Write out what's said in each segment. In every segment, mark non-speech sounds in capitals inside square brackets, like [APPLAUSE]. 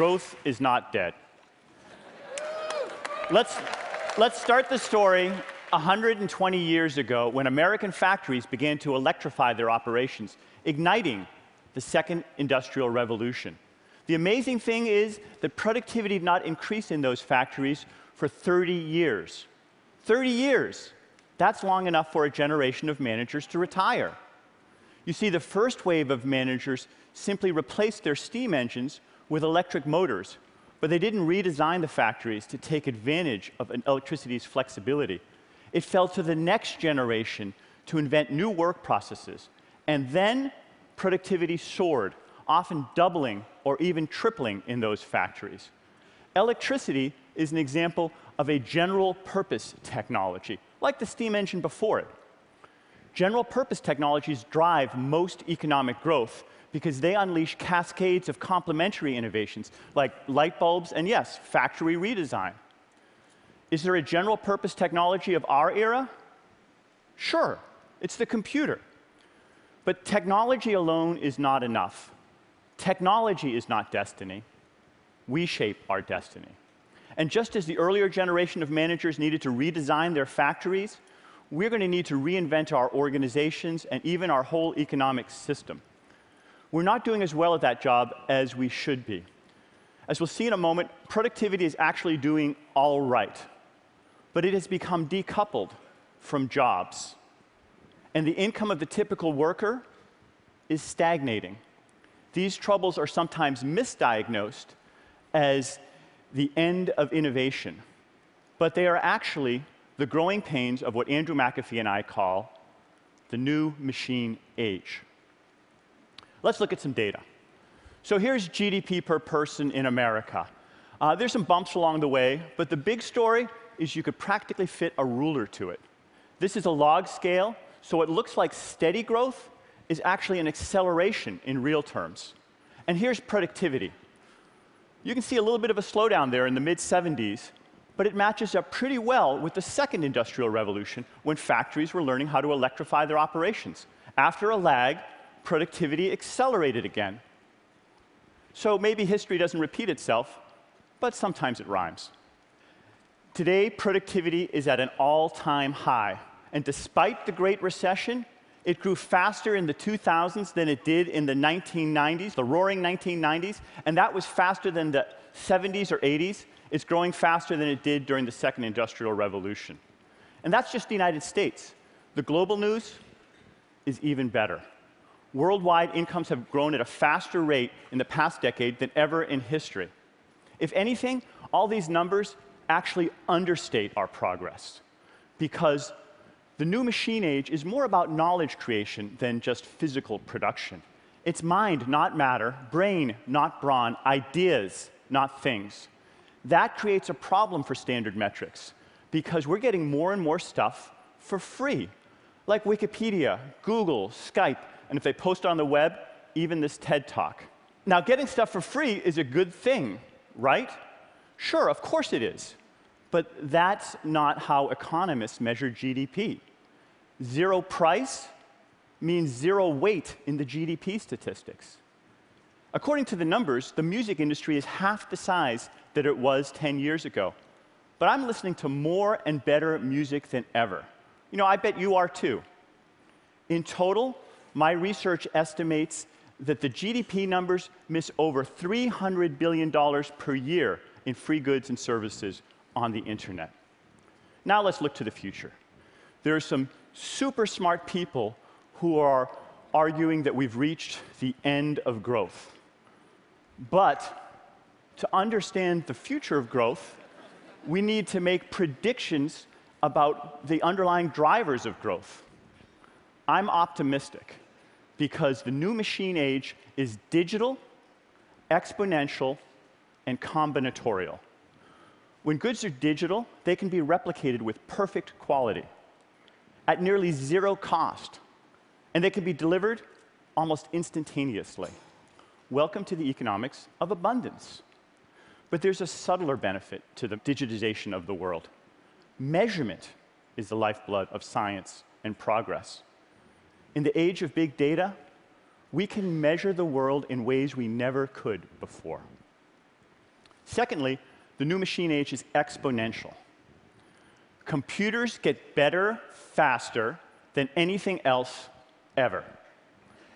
growth is not dead. Let's, let's start the story 120 years ago when American factories began to electrify their operations, igniting the second industrial revolution. The amazing thing is that productivity did not increase in those factories for 30 years. 30 years. That's long enough for a generation of managers to retire. You see, the first wave of managers simply replaced their steam engines with electric motors, but they didn't redesign the factories to take advantage of electricity's flexibility. It fell to the next generation to invent new work processes, and then productivity soared, often doubling or even tripling in those factories. Electricity is an example of a general purpose technology, like the steam engine before it. General purpose technologies drive most economic growth because they unleash cascades of complementary innovations like light bulbs and, yes, factory redesign. Is there a general purpose technology of our era? Sure, it's the computer. But technology alone is not enough. Technology is not destiny. We shape our destiny. And just as the earlier generation of managers needed to redesign their factories, we're going to need to reinvent our organizations and even our whole economic system. We're not doing as well at that job as we should be. As we'll see in a moment, productivity is actually doing all right, but it has become decoupled from jobs. And the income of the typical worker is stagnating. These troubles are sometimes misdiagnosed as the end of innovation, but they are actually the growing pains of what Andrew McAfee and I call the new machine age. Let's look at some data. So here's GDP per person in America. Uh, there's some bumps along the way, but the big story is you could practically fit a ruler to it. This is a log scale, so it looks like steady growth, is actually an acceleration in real terms. And here's productivity. You can see a little bit of a slowdown there in the mid 70s, but it matches up pretty well with the second industrial revolution when factories were learning how to electrify their operations. After a lag, productivity accelerated again. So maybe history doesn't repeat itself, but sometimes it rhymes. Today, productivity is at an all time high. And despite the Great Recession, it grew faster in the 2000s than it did in the 1990s, the roaring 1990s, and that was faster than the 70s or 80s. It's growing faster than it did during the second industrial revolution. And that's just the United States. The global news is even better. Worldwide incomes have grown at a faster rate in the past decade than ever in history. If anything, all these numbers actually understate our progress because the new machine age is more about knowledge creation than just physical production. It's mind, not matter, brain, not brawn, ideas, not things. That creates a problem for standard metrics because we're getting more and more stuff for free, like Wikipedia, Google, Skype, and if they post on the web, even this TED Talk. Now, getting stuff for free is a good thing, right? Sure, of course it is. But that's not how economists measure GDP. Zero price means zero weight in the GDP statistics. According to the numbers, the music industry is half the size that it was 10 years ago. But I'm listening to more and better music than ever. You know, I bet you are too. In total, my research estimates that the GDP numbers miss over $300 billion per year in free goods and services on the internet. Now let's look to the future. There are some super smart people who are arguing that we've reached the end of growth. But to understand the future of growth, we need to make predictions about the underlying drivers of growth. I'm optimistic because the new machine age is digital, exponential, and combinatorial. When goods are digital, they can be replicated with perfect quality at nearly zero cost, and they can be delivered almost instantaneously. Welcome to the economics of abundance. But there's a subtler benefit to the digitization of the world. Measurement is the lifeblood of science and progress. In the age of big data, we can measure the world in ways we never could before. Secondly, the new machine age is exponential. Computers get better faster than anything else ever.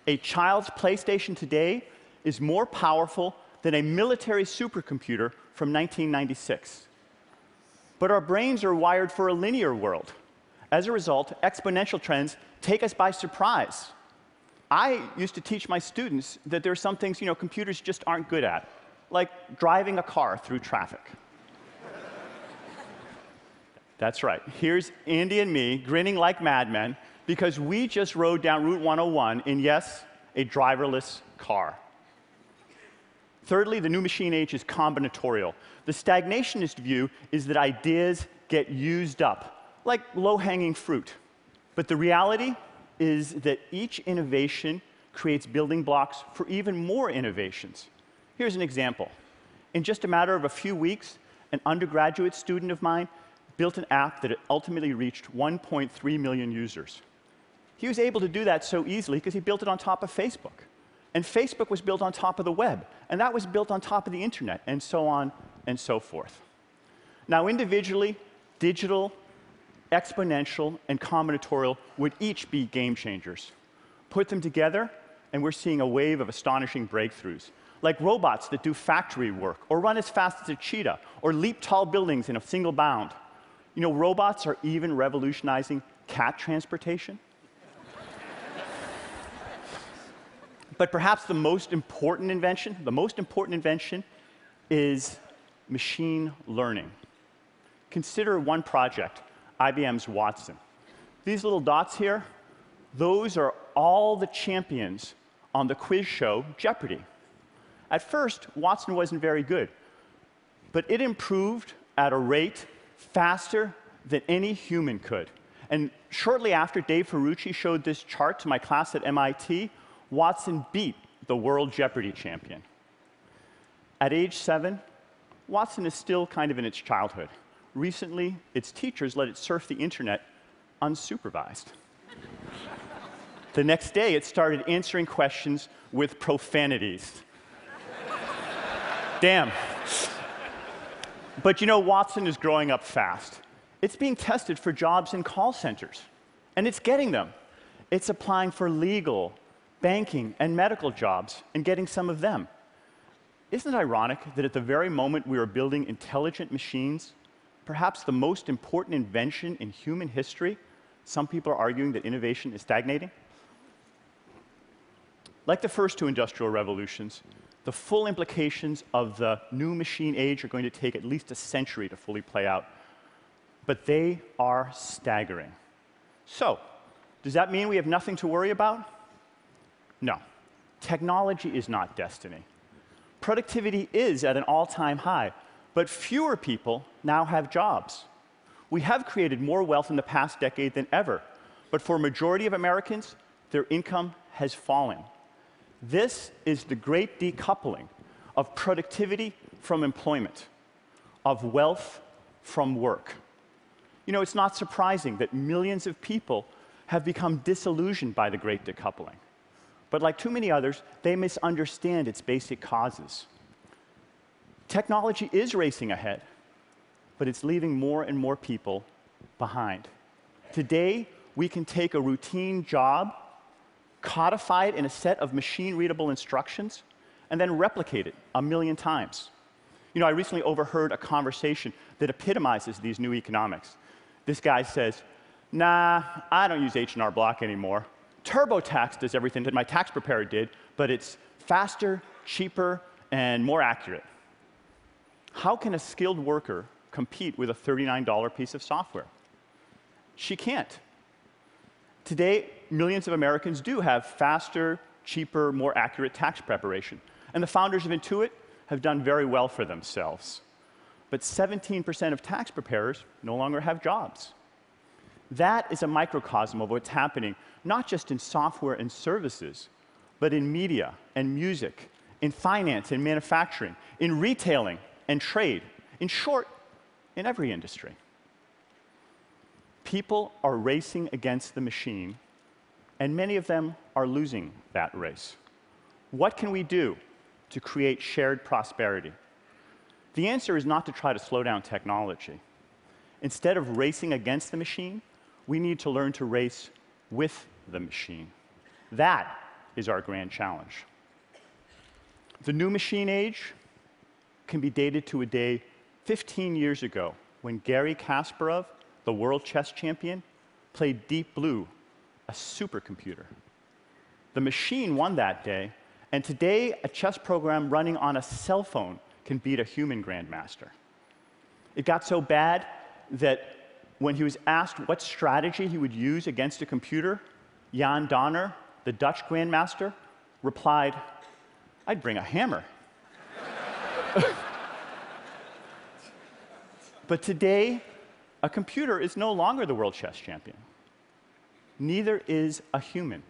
A child's PlayStation today is more powerful than a military supercomputer from 1996. But our brains are wired for a linear world. As a result, exponential trends take us by surprise. I used to teach my students that there are some things, you know, computers just aren't good at, like driving a car through traffic. That's right. Here's Andy and me grinning like madmen because we just rode down Route 101 in, yes, a driverless car. Thirdly, the new machine age is combinatorial. The stagnationist view is that ideas get used up, like low hanging fruit. But the reality is that each innovation creates building blocks for even more innovations. Here's an example. In just a matter of a few weeks, an undergraduate student of mine built an app that ultimately reached 1.3 million users. He was able to do that so easily because he built it on top of Facebook. And Facebook was built on top of the web, and that was built on top of the internet, and so on and so forth. Now, individually, digital, exponential, and combinatorial would each be game changers. Put them together, and we're seeing a wave of astonishing breakthroughs, like robots that do factory work, or run as fast as a cheetah, or leap tall buildings in a single bound. You know, robots are even revolutionizing cat transportation. [LAUGHS] but perhaps the most important invention, the most important invention is machine learning. Consider one project, IBM's Watson. These little dots here, those are all the champions on the quiz show Jeopardy! At first, Watson wasn't very good, but it improved at a rate faster than any human could. And shortly after Dave Ferrucci showed this chart to my class at MIT, Watson beat the world Jeopardy champion. At age seven, Watson is still kind of in its childhood. Recently, its teachers let it surf the internet unsupervised. the next day, it started answering questions with profanities. Damn. But you know, Watson is growing up fast. It's being tested for jobs in call centers, and it's getting them. It's applying for legal, banking, and medical jobs and getting some of them. Isn't it ironic that at the very moment we are building intelligent machines, perhaps the most important invention in human history, some people are arguing that innovation is stagnating? Like the first two industrial revolutions, the full implications of the new machine age are going to take at least a century to fully play out. But they are staggering. So, does that mean we have nothing to worry about? No. Technology is not destiny. Productivity is at an all time high, but fewer people now have jobs. We have created more wealth in the past decade than ever, but for a majority of Americans, their income has fallen. This is the great decoupling of productivity from employment, of wealth from work. You know, it's not surprising that millions of people have become disillusioned by the great decoupling. But like too many others, they misunderstand its basic causes. Technology is racing ahead, but it's leaving more and more people behind. Today, we can take a routine job codify it in a set of machine readable instructions, and then replicate it a million times. You know, I recently overheard a conversation that epitomizes these new economics. This guy says, Nah, I don't use H&R Block anymore. TurboTax does everything that my tax preparer did, but it's faster, cheaper, and more accurate. How can a skilled worker compete with a $39 piece of software? She can't. Today, millions of Americans do have faster, cheaper, more accurate tax preparation. And the founders of Intuit have done very well for themselves. But 17% of tax preparers no longer have jobs. That is a microcosm of what's happening, not just in software and services, but in media and music, in finance and manufacturing, in retailing and trade, in short, in every industry. People are racing against the machine, and many of them are losing that race. What can we do to create shared prosperity? The answer is not to try to slow down technology. Instead of racing against the machine, we need to learn to race with the machine. That is our grand challenge. The new machine age can be dated to a day 15 years ago when Garry Kasparov, the world chess champion, played Deep Blue, a supercomputer. The machine won that day, and today a chess program running on a cell phone can beat a human grandmaster. It got so bad that when he was asked what strategy he would use against a computer, Jan Donner, the Dutch grandmaster, replied, I'd bring a hammer. [LAUGHS] but today, a computer is no longer the world chess champion. Neither is a human.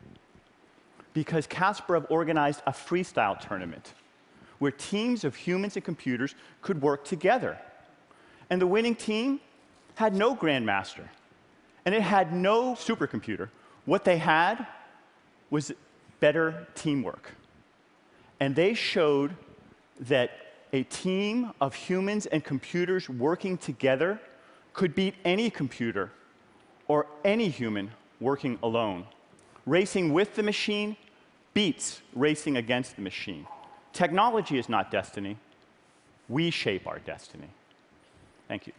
Because Kasparov organized a freestyle tournament where teams of humans and computers could work together. And the winning team had no grandmaster, and it had no supercomputer. What they had was better teamwork. And they showed that a team of humans and computers working together could beat any computer or any human working alone. Racing with the machine beats racing against the machine. Technology is not destiny. We shape our destiny. Thank you.